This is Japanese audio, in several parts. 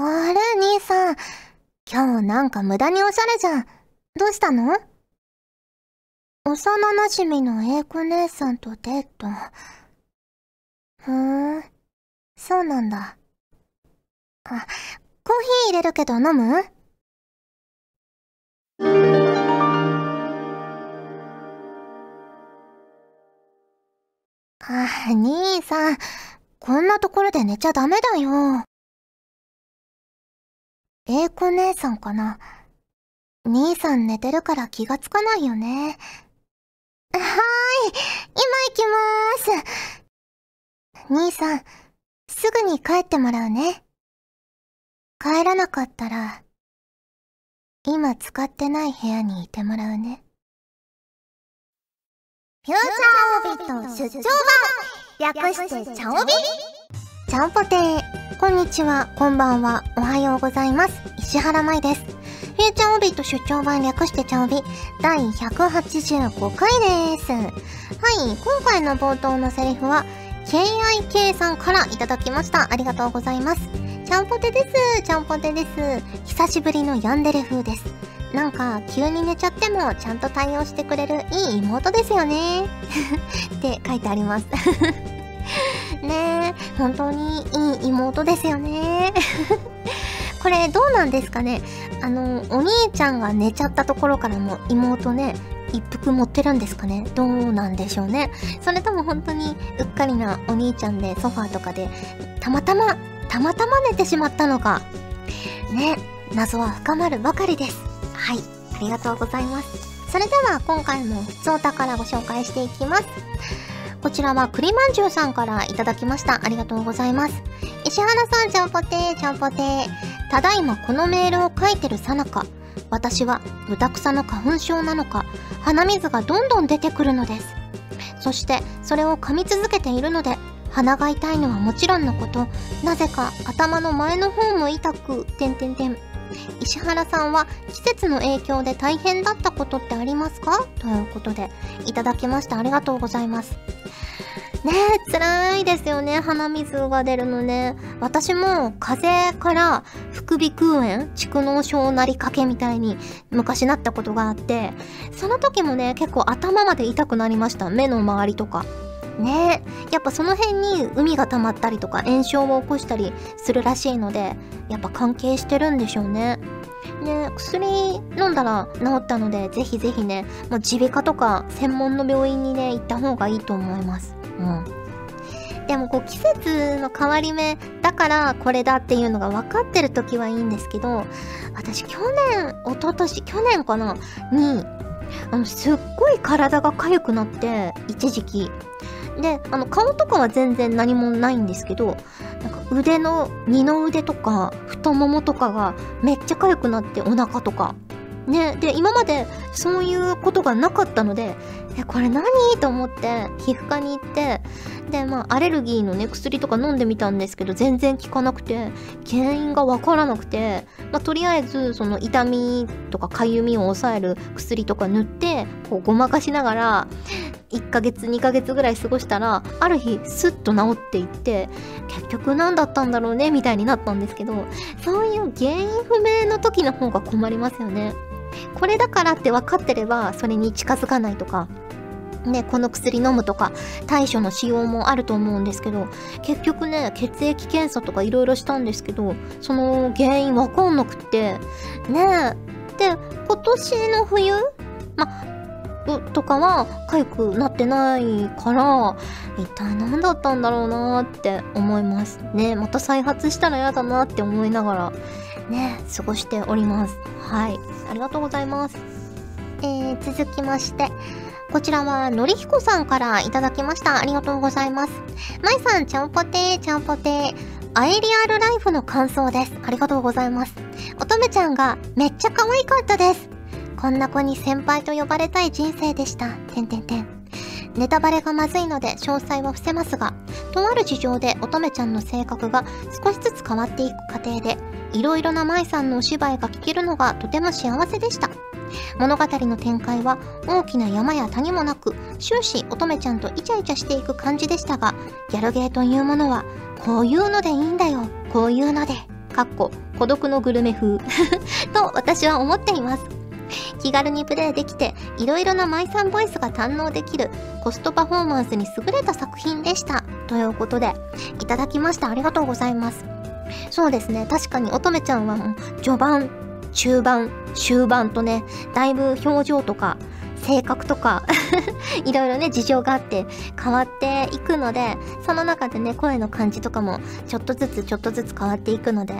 あれ、兄さん。今日なんか無駄におしゃれじゃん。どうしたの？幼馴染の英子姉さんとデート。ふーん。そうなんだ。あ、コーヒー入れるけど飲む？あ、兄さん。こんなところで寝ちゃダメだよ。英子姉さんかな兄さん寝てるから気がつかないよね。はーい、今行きまーす。兄さん、すぐに帰ってもらうね。帰らなかったら、今使ってない部屋にいてもらうね。フューチャーオビット出張版略してチャオビちゃんぽてー。こんにちは、こんばんは、おはようございます。石原舞です。フューチャーオビット出張版略してチャオビ第185回です。はい、今回の冒頭のセリフは、KIK さんからいただきました。ありがとうございます。ちゃんぽてです。ちゃんぽてです。久しぶりのヤンデレ風です。なんか、急に寝ちゃってもちゃんと対応してくれるいい妹ですよね。って書いてあります。ねえ、本当にいい妹ですよね。これどうなんですかねあの、お兄ちゃんが寝ちゃったところからも妹ね、一服持ってるんですかねどうなんでしょうねそれとも本当にうっかりなお兄ちゃんでソファーとかで、たまたま、たまたま寝てしまったのか。ね、謎は深まるばかりです。はい、ありがとうございます。それでは今回も普通お宝ご紹介していきます。こちらは栗まんじゅうさんからいただきました。ありがとうございます。石原さん、ちゃんぽてー、ちゃんぽてー。ただいまこのメールを書いてるさなか、私は豚草の花粉症なのか、鼻水がどんどん出てくるのです。そして、それを噛み続けているので、鼻が痛いのはもちろんのこと、なぜか頭の前の方も痛く、てんてんてん。石原さんは季節の影響で大変だったことってありますか？ということで、いただきましたありがとうございます。ねえ、辛いですよね。鼻水が出るのね。私も風邪から副鼻腔炎、蓄膿症なりかけみたいに昔なったことがあって、その時もね、結構頭まで痛くなりました。目の周りとか。ね、やっぱその辺に海が溜まったりとか炎症を起こしたりするらしいので、やっぱ関係してるんでしょうね。ね薬飲んだら治ったので、ぜひぜひね、もう耳鼻科とか専門の病院にね、行った方がいいと思います。うん。でもこう季節の変わり目だからこれだっていうのが分かってる時はいいんですけど、私去年、一昨年去年かな？に、あの、すっごい体が痒くなって、一時期。で、あの、顔とかは全然何もないんですけど、なんか腕の、二の腕とか、太ももとかがめっちゃ痒くなって、お腹とか。ね、で、今までそういうことがなかったので、え、これ何？と思って、皮膚科に行って、で、まあ、アレルギーのね、薬とか飲んでみたんですけど、全然効かなくて、原因がわからなくて、まあ、とりあえず、その痛みとか痒みを抑える薬とか塗って、こう、ごまかしながら、1ヶ月、2ヶ月ぐらい過ごしたら、ある日、スッと治っていって、結局何だったんだろうね、みたいになったんですけど、そういう原因不明の時の方が困りますよね。これだからって分かってれば、それに近づかないとか、ね、この薬飲むとか、対処の仕様もあると思うんですけど、結局ね、血液検査とか色々したんですけど、その原因わかんなくって、ねえで、今年の冬ま、とかは痒くなってないから、一体何だったんだろうなって思います。ね、また再発したら嫌だなって思いながら、ね、過ごしております。はい。ありがとうございます。えー、続きまして、こちらは、のりひこさんからいただきました。ありがとうございます。まいさん、ちゃんぽてー、ちゃんぽてー。アイリアルライフの感想です。ありがとうございます。乙女ちゃんがめっちゃ可愛かったです。こんな子に先輩と呼ばれたい人生でした。てんてんてん。ネタバレがまずいので詳細は伏せますが、とある事情で乙女ちゃんの性格が少しずつ変わっていく過程で、いろいろな舞さんのお芝居が聞けるのがとても幸せでした。物語の展開は大きな山や谷もなく終始乙女ちゃんとイチャイチャしていく感じでしたがギャルゲーというものはこういうのでいいんだよ。こういうので。かっこ孤独のグルメ風。と私は思っています。気軽にプレイできていろいろなマイサンボイスが堪能できるコストパフォーマンスに優れた作品でした。ということでいただきました。ありがとうございます。そうですね。確かに乙女ちゃんはもう序盤中盤終盤とねだいぶ表情とか性格とか いろいろね事情があって変わっていくのでその中でね声の感じとかもちょっとずつちょっとずつ変わっていくので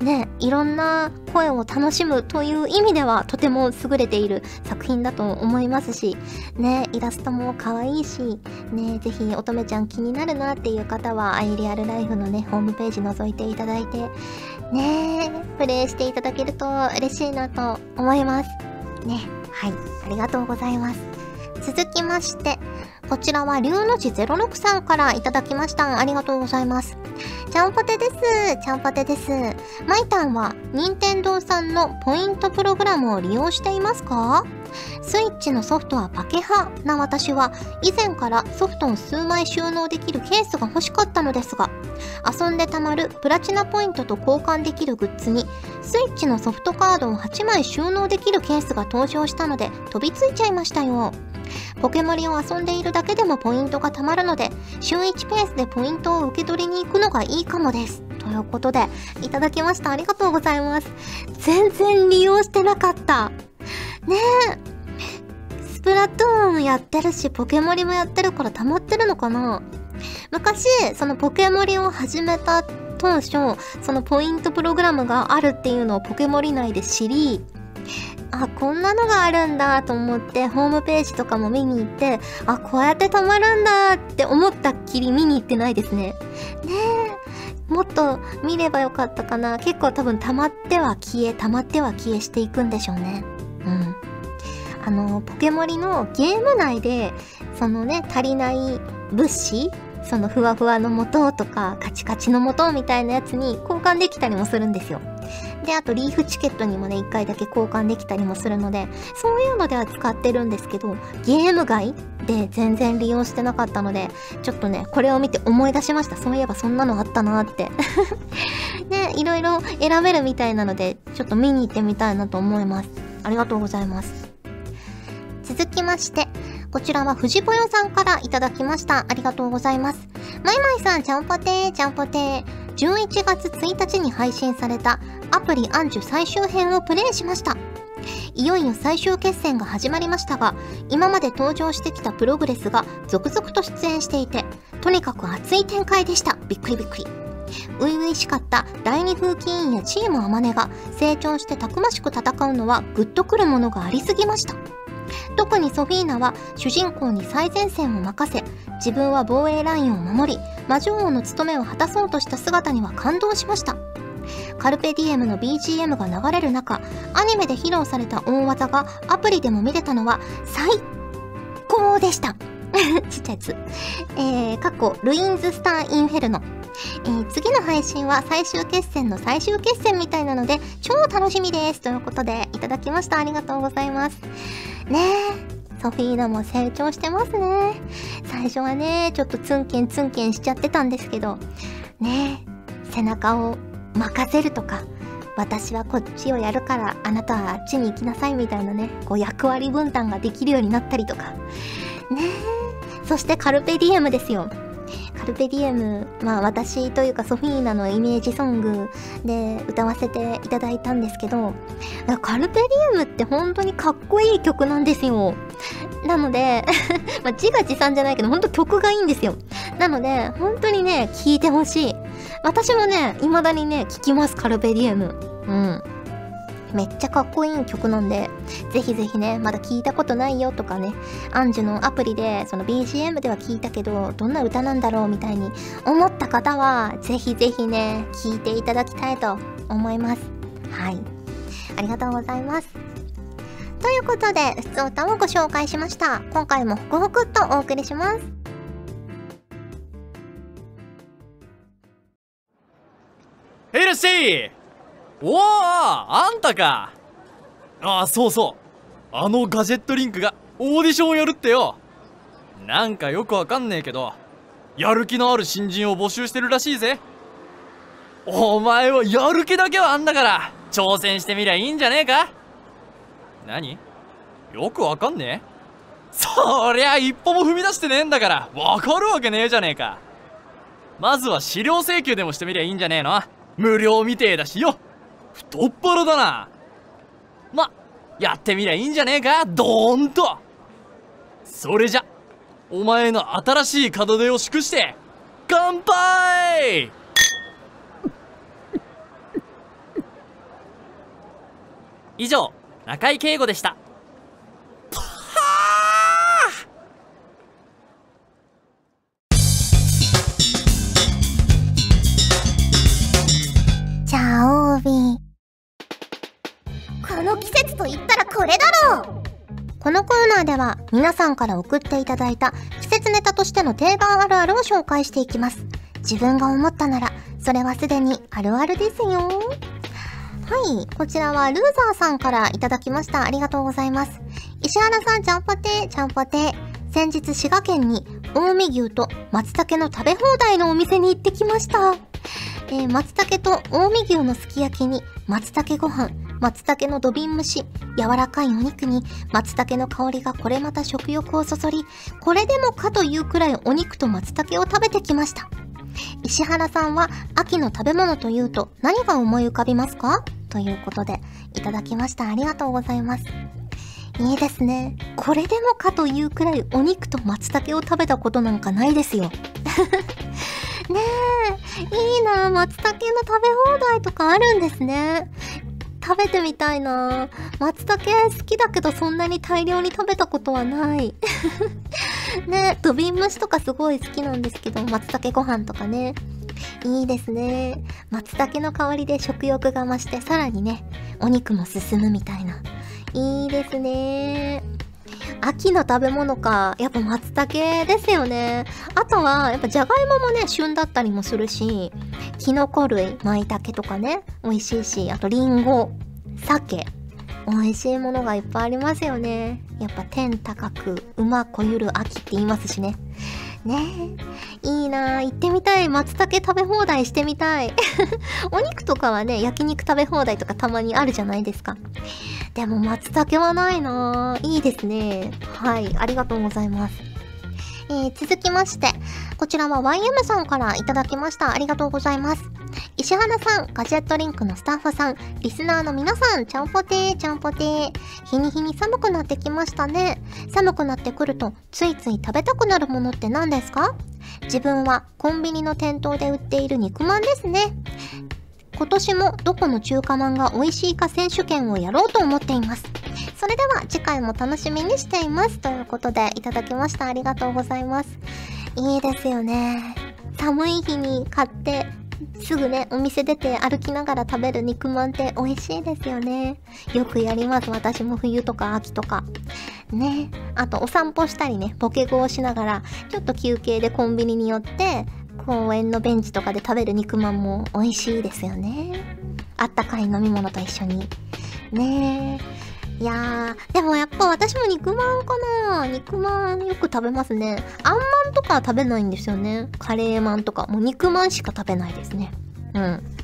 ねいろんな声を楽しむという意味ではとても優れている作品だと思いますしねイラストも可愛いしねぜひ乙女ちゃん気になるなっていう方はアイリアルライフのねホームページ覗いていただいてねプレイしていただけると嬉しいなと思いますねはい、ありがとうございます。続きまして、こちらは龍の字06さんからいただきました。ありがとうございます。ちゃんぽてです。ちゃんぽてです。マイタンは、任天堂さんのポイントプログラムを利用していますか？スイッチのソフトはパケ派な私は以前からソフトを数枚収納できるケースが欲しかったのですが遊んでたまるプラチナポイントと交換できるグッズにスイッチのソフトカードを8枚収納できるケースが登場したので飛びついちゃいましたよ。ポケモリを遊んでいるだけでもポイントが貯まるので週1ペースでポイントを受け取りに行くのがいいかもです。ということでいただきました。ありがとうございます。全然利用してなかった。ねえ。スプラトゥーンやってるし、ポケモリもやってるから溜まってるのかな？昔、そのポケモリを始めた当初、そのポイントプログラムがあるっていうのをポケモリ内で知り、あ、こんなのがあるんだと思って、ホームページとかも見に行って、あ、こうやって溜まるんだって思ったっきり見に行ってないですね。ねえ。もっと見ればよかったかな。結構多分溜まっては消え、溜まっては消えしていくんでしょうね。うん。あの、ポケモリのゲーム内で、そのね、足りない物資そのふわふわの素とかカチカチの素みたいなやつに交換できたりもするんですよ。で、あとリーフチケットにもね、1回だけ交換できたりもするので、そういうのでは使ってるんですけど、ゲーム外で全然利用してなかったので、ちょっとね、これを見て思い出しました。そういえばそんなのあったなって ね、いろいろ選べるみたいなので、ちょっと見に行ってみたいなと思います。ありがとうございます。続きまして、こちらは藤ぽよさんからいただきました。ありがとうございます。まいまいさん、ちゃんぽてー、ちゃんぽてー。11月1日に配信されたアプリアンジュ最終編をプレイしました。いよいよ最終決戦が始まりましたが、今まで登場してきたプログレスが続々と出演していて、とにかく熱い展開でした。びっくりびっくり。初々しかった第二風紀委員やチームあまねが成長してたくましく戦うのはグッとくるものがありすぎました。特にソフィーナは主人公に最前線を任せ自分は防衛ラインを守り魔女王の務めを果たそうとした姿には感動しました。カルペディエムの BGM が流れる中アニメで披露された大技がアプリでも見れたのは最高でした。ちっちゃいやつ。えー、過去、ルインズスター・インフェルノ。えー、次の配信は最終決戦の最終決戦みたいなので、超楽しみです。ということで、いただきました。ありがとうございます。ねえ、ソフィーナも成長してますね。最初はね、ちょっとツンケンツンケンしちゃってたんですけど、ねえ、背中を任せるとか、私はこっちをやるからあなたはあっちに行きなさいみたいなね、こう役割分担ができるようになったりとか。ねえ。そしてカルペディエムですよ。カルペディエム、まあ私というかソフィーナのイメージソングで歌わせていただいたんですけど、カルペディエムって本当にかっこいい曲なんですよ。なので まあ自画自賛じゃないけど、本当曲がいいんですよ。なので、本当にね、聴いてほしい。私もね、未だにね、聴きます、カルペディエム。うん。めっちゃかっこいい曲なんで、ぜひぜひね、まだ聞いたことないよとかね、アンジュのアプリで、その BGM では聞いたけど、どんな歌なんだろうみたいに思った方は、ぜひぜひね、聞いていただきたいと思います。はい。ありがとうございます。ということで、ふつおたをご紹介しました。今回もホクホクっとお送りします。ヘルシーおおあんたか。ああそうそう。あのガジェットリンクがオーディションをやるってよ。なんかよくわかんねえけどやる気のある新人を募集してるらしいぜ。お前はやる気だけはあんだから挑戦してみりゃいいんじゃねえか。何？よくわかんねえ？そりゃ一歩も踏み出してねえんだからわかるわけねえじゃねえか。まずは資料請求でもしてみりゃいいんじゃねえの。無料みてえだしよ。太っ腹だな。まやってみりゃいいんじゃねえか。ドーンと。それじゃお前の新しい門出を祝して乾杯。以上中井敬吾でした。は皆さんから送っていただいた季節ネタとしての定番あるあるを紹介していきます。自分が思ったなら、それはすでにあるあるですよ。はい、こちらはルーザーさんからいただきました。ありがとうございます。石原さん、ちゃんぽてちゃんぽて先日滋賀県に近江牛と松茸の食べ放題のお店に行ってきました。えー、松茸と近江牛のすき焼きに松茸ご飯、松茸の土瓶蒸し、柔らかいお肉に松茸の香りがこれまた食欲をそそり、これでもかというくらいお肉と松茸を食べてきました。石原さんは秋の食べ物というと何が思い浮かびますか？ということでいただきました。ありがとうございます。いいですね。これでもかというくらいお肉と松茸を食べたことなんかないですよ。ねえ、いいな松茸の食べ放題とかあるんですね。食べてみたいな松茸好きだけどそんなに大量に食べたことはない ね土瓶蒸しとかすごい好きなんですけど、松茸ご飯とかね。いいですね。松茸の香りで食欲が増して、さらにね、お肉も進むみたいな。いいですね。秋の食べ物か。やっぱ松茸ですよね。あとは、やっぱじゃがいももね、旬だったりもするし、キノコ類、舞茸とかね、美味しいし、あとリンゴ、鮭、美味しいものがいっぱいありますよね。やっぱ天高く、馬こゆる秋って言いますしね。ね。いいな行ってみたい。松茸食べ放題してみたい。お肉とかはね、焼肉食べ放題とかたまにあるじゃないですか。でも松茸はないないいですね。はい、ありがとうございます。えー、続きまして、こちらは YM さんからいただきました。ありがとうございます。石原さん、ガジェットリンクのスタッフさん、リスナーの皆さん、ちゃんぽてー、ちゃんぽてー。日に日に寒くなってきましたね。寒くなってくると、ついつい食べたくなるものって何ですか？自分はコンビニの店頭で売っている肉まんですね。今年もどこの中華まんが美味しいか選手権をやろうと思っています。それでは次回も楽しみにしています。ということでいただきました。ありがとうございます。いいですよね。寒い日に買ってすぐね、お店出て歩きながら食べる肉まんって美味しいですよね。よくやります。私も冬とか秋とか。ね。あと、お散歩したりね、ポケゴをしながら、ちょっと休憩でコンビニに寄って、公園のベンチとかで食べる肉まんも美味しいですよね。あったかい飲み物と一緒に。ねえ。いやー、でもやっぱ私も肉まんかな肉まんよく食べますね。あんまんとか食べないんですよね。カレーまんとか。もう肉まんしか食べないですね。うん。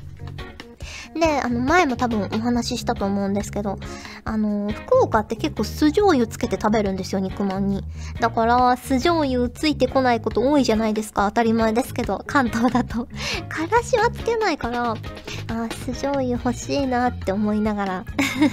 で、あの、前も多分お話ししたと思うんですけど、あの、福岡って結構酢醤油つけて食べるんですよ、肉まんに。だから、酢醤油ついてこないこと多いじゃないですか。当たり前ですけど、関東だと。からしはつけないから、あ、酢醤油欲しいなって思いながら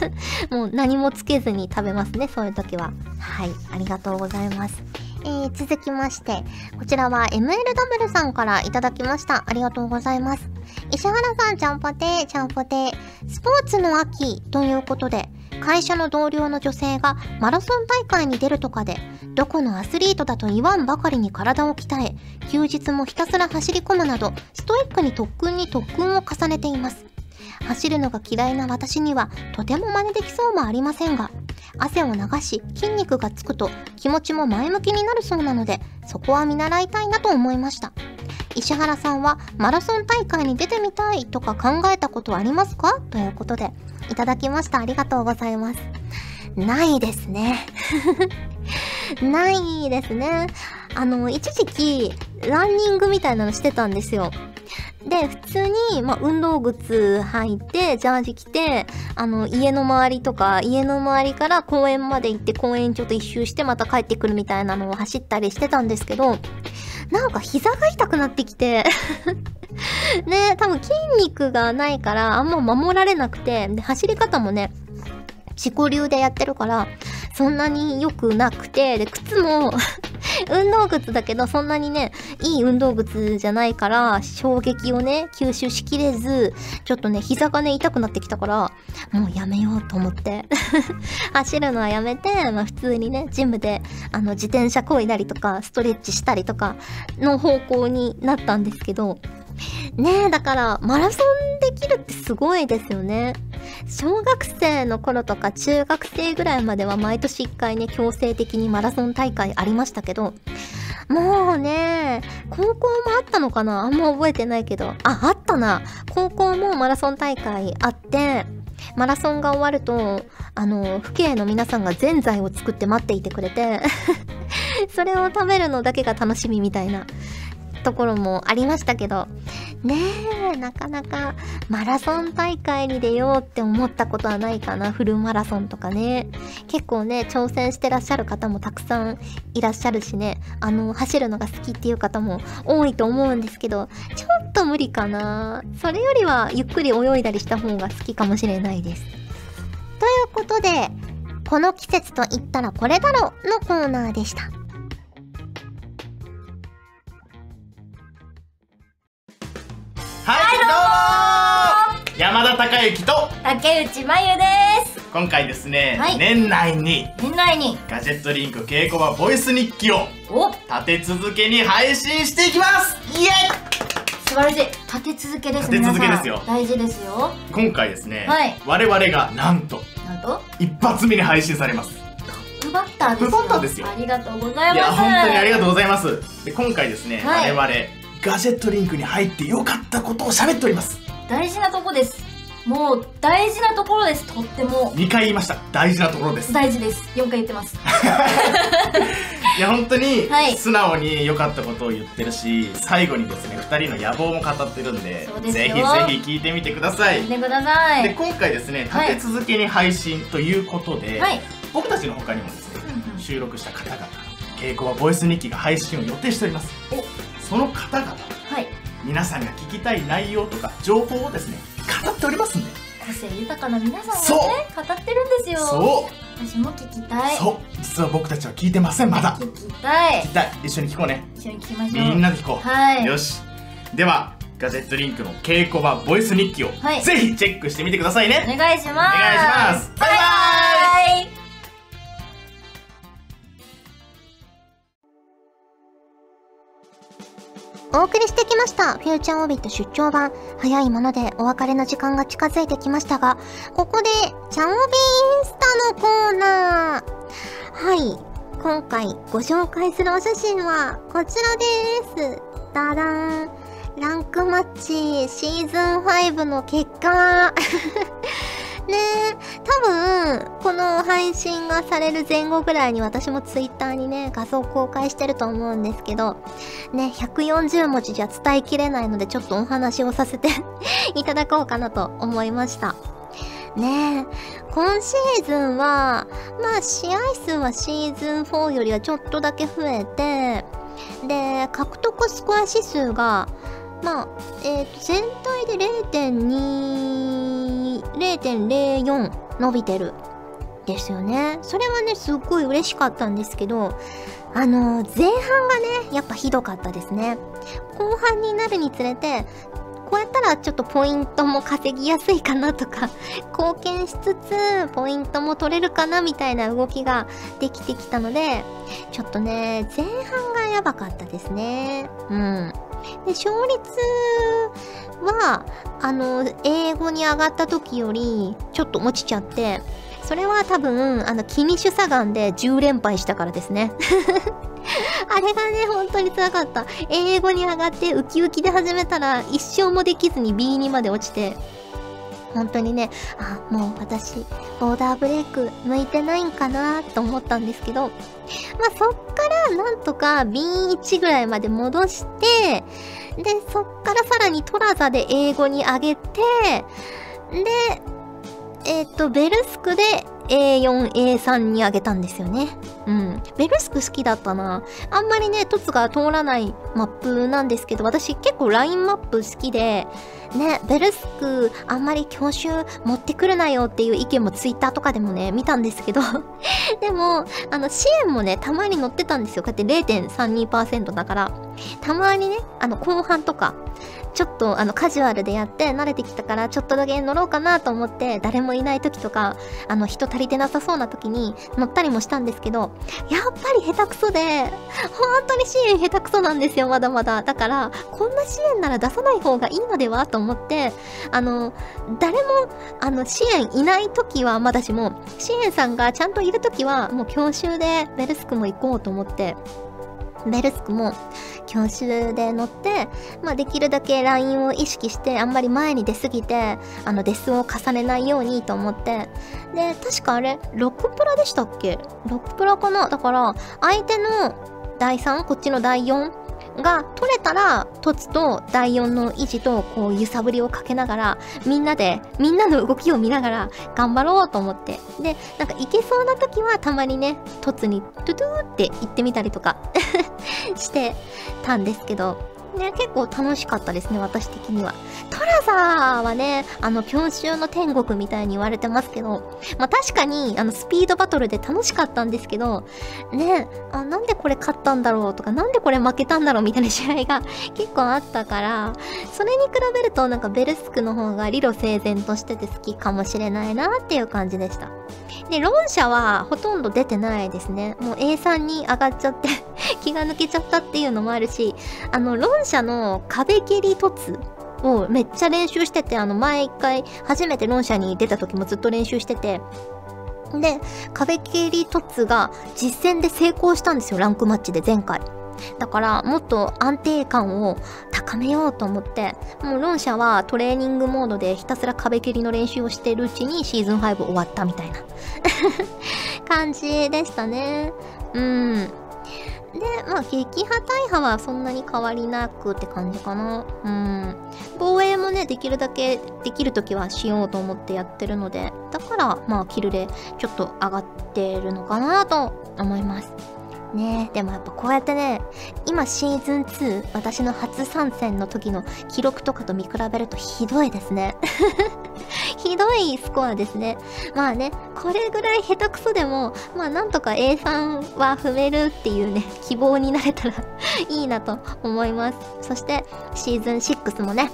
もう何もつけずに食べますね、そういう時は。はい、ありがとうございます。えー、続きまして、こちらは MLW さんからいただきました。ありがとうございます。石原さん、ちゃんぽてー、ちゃんぽてー。スポーツの秋ということで、会社の同僚の女性がマラソン大会に出るとかで、どこのアスリートだと言わんばかりに体を鍛え、休日もひたすら走り込むなど、ストイックに特訓に特訓を重ねています。走るのが嫌いな私には、とても真似できそうもありませんが、汗を流し筋肉がつくと気持ちも前向きになるそうなのでそこは見習いたいなと思いました。石原さんはマラソン大会に出てみたいとか考えたことありますか？ということでいただきました。ありがとうございます。ないですね。ないですね。あの一時期ランニングみたいなのしてたんですよ。で、普通に、まあ、運動靴履いて、ジャージ着て、あの、家の周りとか、家の周りから公園まで行って、公園ちょっと一周してまた帰ってくるみたいなのを走ったりしてたんですけど、なんか膝が痛くなってきて ね、多分筋肉がないから、あんま守られなくて、で、走り方もね、自己流でやってるから、そんなに良くなくて、で、靴も 運動靴だけど、そんなにね、いい運動靴じゃないから、衝撃をね、吸収しきれず、ちょっとね、膝がね、痛くなってきたから、もうやめようと思って。走るのはやめて、まあ普通にね、ジムで、あの、自転車こいだりとか、ストレッチしたりとか、の方向になったんですけど、ねえ、だから、マラソンできるってすごいですよね。小学生の頃とか中学生ぐらいまでは毎年1回ね、強制的にマラソン大会ありましたけど、もうね、高校もあったのかな？あんま覚えてないけど、あ、あったな。高校もマラソン大会あって、マラソンが終わると、あの、父兄の皆さんがぜんざいを作って待っていてくれて、それを食べるのだけが楽しみみたいなところもありましたけど、ねえ、なかなかマラソン大会に出ようって思ったことはないかな。フルマラソンとかね。結構ね、挑戦してらっしゃる方もたくさんいらっしゃるしね、あの、走るのが好きっていう方も多いと思うんですけど、ちょっと無理かな。それよりはゆっくり泳いだりした方が好きかもしれないです。ということで、この季節と言ったらこれだろのコーナーでした。之と竹内まゆです。今回ですね、はい。年内に年内に。ガジェットリンク稽古場ボイス日記をお。立て続けに配信していきます。イエ素晴らしい。立て続けです立て続けですよ。大事ですよ。イ今回ですね、はい。我々がなんとなんと？一発目に配信されます。トップバッターですバッターですよ。ありがとうございます。いや本当にありがとうございます。で今回ですね、はい。我々ガジェットリンクに入ってよかったことを喋っております。大事なとこですもう大事なところです。とっても。2回言いました。大事なところです。大事です。4回言ってます。いや本当にはい。素直に良かったことを言ってるし最後にですね2人の野望も語ってるんでぜひぜひ聞いてみてください、で今回ですねはい。立て続けに配信ということで、はい。僕たちの他にもですねうんうん収録した方々の稽古はボイス日記が配信を予定しております。その方々はい。皆さんが聞きたい内容とか情報をですね語っておりますんで。個性豊かな皆さんがね語ってるんですよ。そう。私も聞きたい。そう。実は僕たちは聞いてませんまだ。聞きたい。聞きたい。一緒に聞こうね。一緒に聞きましょう。みんなで聞こう、はい。よし。ではガジェットリンクの稽古場ボイス日記を、はい。ぜひチェックしてみてくださいね。お願いします。お願いします。バイババお送りしてきました。フューチャーオービット出張版。早いものでお別れの時間が近づいてきましたが、ここで、チャオビインスタのコーナー。はい。今回ご紹介するお写真はこちらです。ダダーン。ランクマッチシーズン5の結果。ねえ、多分、この配信がされる前後ぐらいに私もツイッターにね、画像公開してると思うんですけど、ね、140文字じゃ伝えきれないので、ちょっとお話をさせて いただこうかなと思いました。ねえ、今シーズンは、まあ、試合数はシーズン4よりはちょっとだけ増えて、で、獲得スコア指数が、まあ、えっ、と、全体で0.2、0.04伸びてる。ですよね。それはね、すっごい嬉しかったんですけど、あの、前半がね、やっぱひどかったですね。後半になるにつれて、こうやったらちょっとポイントも稼ぎやすいかなとか、貢献しつつ、ポイントも取れるかなみたいな動きができてきたので、ちょっとね、前半がやばかったですね。うん。で、勝率は、あの、英語に上がった時より、ちょっと落ちちゃって、それは多分、あの、キニシュサガンで10連敗したからですね。あれがね、本当につらかった。英語に上がってウキウキで始めたら、一生もできずに B2 まで落ちて、本当にね、あ、もう私、ボーダーブレイク向いてないんかなと思ったんですけど、まあそっからなんとか B1 ぐらいまで戻して、で、そっからさらにトラザで英語に上げて、で、えっ、と、ベルスクで A4、A3 に上げたんですよね。うん。ベルスク好きだったな。あんまりね、トツが通らないマップなんですけど、私結構ラインマップ好きで、ね、ベルスクあんまり教習持ってくるなよっていう意見もツイッターとかでもね、見たんですけど、でも、あの、支援もね、たまに乗ってたんですよ。こうやって0.32%だから、たまにね、あの、後半とか、ちょっとあのカジュアルでやって慣れてきたからちょっとだけ乗ろうかなと思って誰もいない時とかあの人足りてなさそうな時に乗ったりもしたんですけどやっぱり下手くそで本当に支援下手くそなんですよまだまだ。だからこんな支援なら出さない方がいいのではと思ってあの誰もあの支援いない時はまだしも支援さんがちゃんといる時はもう教習でベルスクも行こうと思ってベルスクも教習で乗って、まあ、できるだけラインを意識してあんまり前に出すぎてあのデスを重ねないようにと思って。で確かあれ6プラでしたっけ？6プラかな？だから相手の第3こっちの第4が取れたら凸と第4の維持とこう揺さぶりをかけながらみんなでみんなの動きを見ながら頑張ろうと思って。でなんかいけそうな時はたまにね凸にトゥトゥーって言ってみたりとか してたんですけど。ね、結構楽しかったですね、私的には。トラザーはね、あの、教習の天国みたいに言われてますけど、まあ確かに、あの、スピードバトルで楽しかったんですけど、ね、あ、なんでこれ勝ったんだろうとか、なんでこれ負けたんだろうみたいな試合が 結構あったから、それに比べるとなんかベルスクの方が理路整然としてて好きかもしれないなっていう感じでした。で、ロン社はほとんど出てないですね。もう A3 に上がっちゃって 気が抜けちゃったっていうのもあるし、あの、ロン社の壁蹴り凸をめっちゃ練習してて、あの、毎回初めてロン社に出た時もずっと練習してて、で、壁蹴り凸が実戦で成功したんですよ、ランクマッチで前回。だから、もっと安定感を高めようと思って、もうロン社はトレーニングモードでひたすら壁蹴りの練習をしてるうちにシーズン5終わったみたいな 感じでしたね。うん。で、まあ、撃破大破はそんなに変わりなくって感じかな。うん。防衛もね、できるだけできるときはしようと思ってやってるので、だから、まあ、キルでちょっと上がってるのかなと思います。ねでもやっぱこうやってね、今シーズン2、私の初参戦の時の記録とかと見比べるとひどいですね。ひどいスコアですね。まあね、これぐらい下手くそでも、まあなんとか A3 は踏めるっていうね、希望になれたら いいなと思います。そしてシーズン6もね、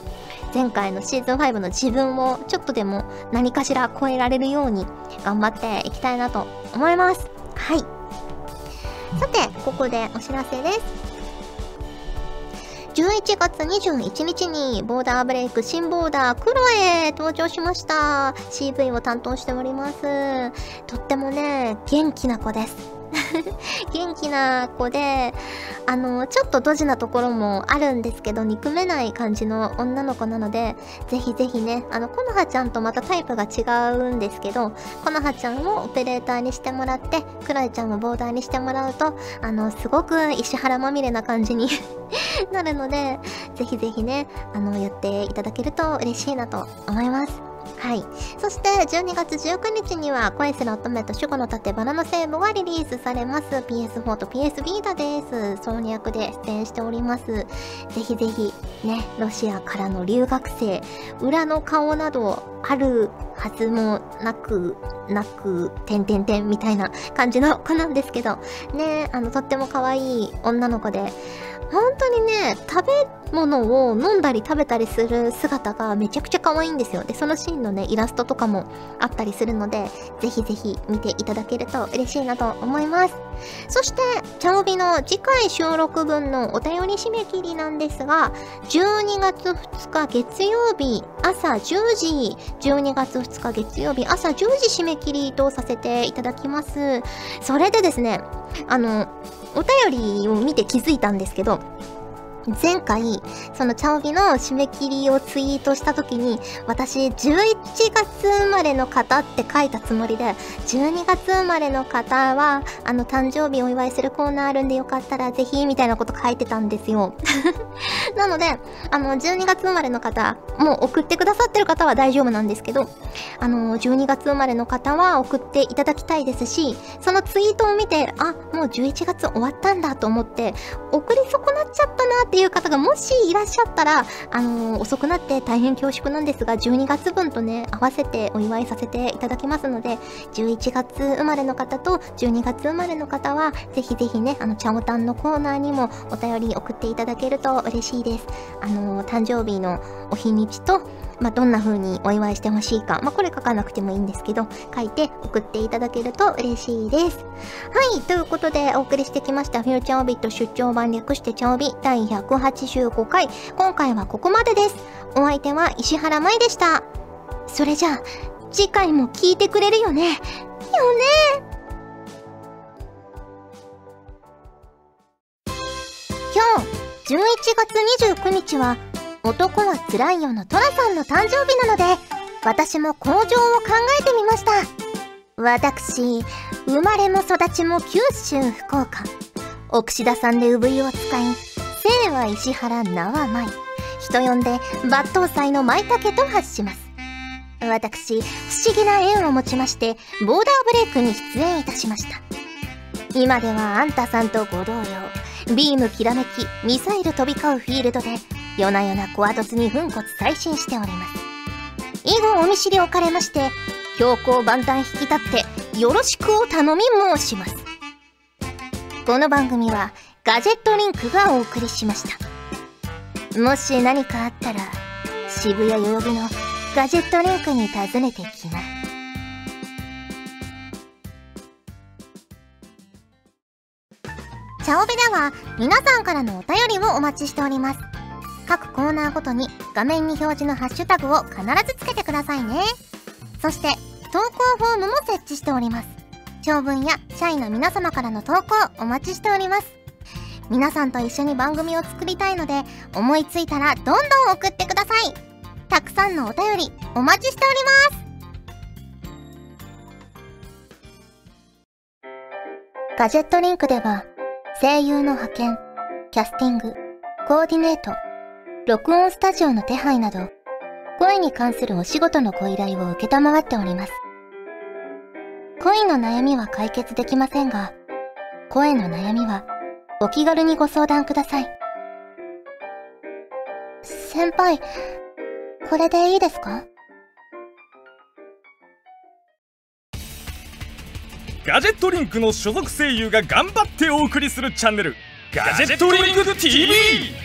前回のシーズン5の自分をちょっとでも何かしら超えられるように頑張っていきたいなと思います。はい。さて、ここでお知らせです。11月21日にボーダーブレイク新ボーダークロエ登場しました。CV を担当しております。とってもね、元気な子です。元気な子で、あの、ちょっとドジなところもあるんですけど、憎めない感じの女の子なので、ぜひぜひね、あの、コノハちゃんとまたタイプが違うんですけど、コノハちゃんをオペレーターにしてもらって、クロエちゃんをボーダーにしてもらうと、あの、すごく石原まみれな感じに なるので、ぜひぜひね、あの、やっていただけると嬉しいなと思います。はい。そして、12月19日には、恋する乙女と守護の盾バナナセーブがリリースされます。PS4 と PS ビータです。ソーニ役で出演しております。ぜひぜひ、ね、ロシアからの留学生、裏の顔などあるはずもなく、なく、てんてんてんみたいな感じの子なんですけど、ね、あの、とっても可愛い女の子で、本当にね、食べ物を飲んだり食べたりする姿がめちゃくちゃ可愛いんですよ。で、そのシーンのね、イラストとかもあったりするので、ぜひぜひ見ていただけると嬉しいなと思います。そして、チャオビの次回収録分のお便り締め切りなんですが、12月2日月曜日朝10時、12月2日月曜日朝10時締め切りとさせていただきます。それでですね、あの、お便りを見て気づいたんですけど、前回、そのチャオビの締め切りをツイートした時に、私、11月生まれの方って書いたつもりで、12月生まれの方は、あの、誕生日お祝いするコーナーあるんでよかったらぜひ、みたいなこと書いてたんですよ。なので、あの、12月生まれの方、もう送ってくださってる方は大丈夫なんですけど、あの、12月生まれの方は送っていただきたいですし、そのツイートを見て、あ、もう11月終わったんだと思って、送り損なっちゃったなってていう方がもしいらっしゃったら、あのー、遅くなって大変恐縮なんですが、12月分とね、合わせてお祝いさせていただきますので、11月生まれの方と12月生まれの方は、ぜひぜひね、あの、ちゃおたんのコーナーにもお便り送っていただけると嬉しいです。あのー、誕生日のお日にちと、まあ、どんな風にお祝いしてほしいか、まあ、これ書かなくてもいいんですけど、書いて送っていただけると嬉しいです。はい、ということでお送りしてきましたフューチャーオビット出張版略してチャオビ第185回。今回はここまでです。お相手は石原舞でした。それじゃあ、次回も聞いてくれるよね。よね今日、11月29日は、男は辛いよのトラさんの誕生日なので、私も工場を考えてみました。私、生まれも育ちも九州福岡。奥志田さんで産湯を使い、姓は石原縄舞。人呼んで抜刀斎の舞茸と発します。私、不思議な縁を持ちまして、ボーダーブレイクに出演いたしました。今ではあんたさんとご同様、ビームきらめき、ミサイル飛び交うフィールドで、夜な夜なコアドスに粉骨再進しております。以後お見知りおかれまして、強行万端引き立ってよろしくお頼み申します。この番組はガジェットリンクがお送りしました。もし何かあったら、渋谷代々木のガジェットリンクに訪ねてきな。チャオベでは皆さんからのお便りをお待ちしております。各コーナーごとに画面に表示のハッシュタグを必ずつけてくださいね。そして、投稿フォームも設置しております。長文や社員の皆様からの投稿お待ちしております。皆さんと一緒に番組を作りたいので、思いついたらどんどん送ってください。たくさんのお便りお待ちしております。ガジェットリンクでは、声優の派遣、キャスティング、コーディネート、録音スタジオの手配など、声に関するお仕事のご依頼を受けたまわっております。恋の悩みは解決できませんが、声の悩みはお気軽にご相談ください。先輩、これでいいですか？ガジェットリンクの所属声優が頑張ってお送りするチャンネルガジェットリンク TV!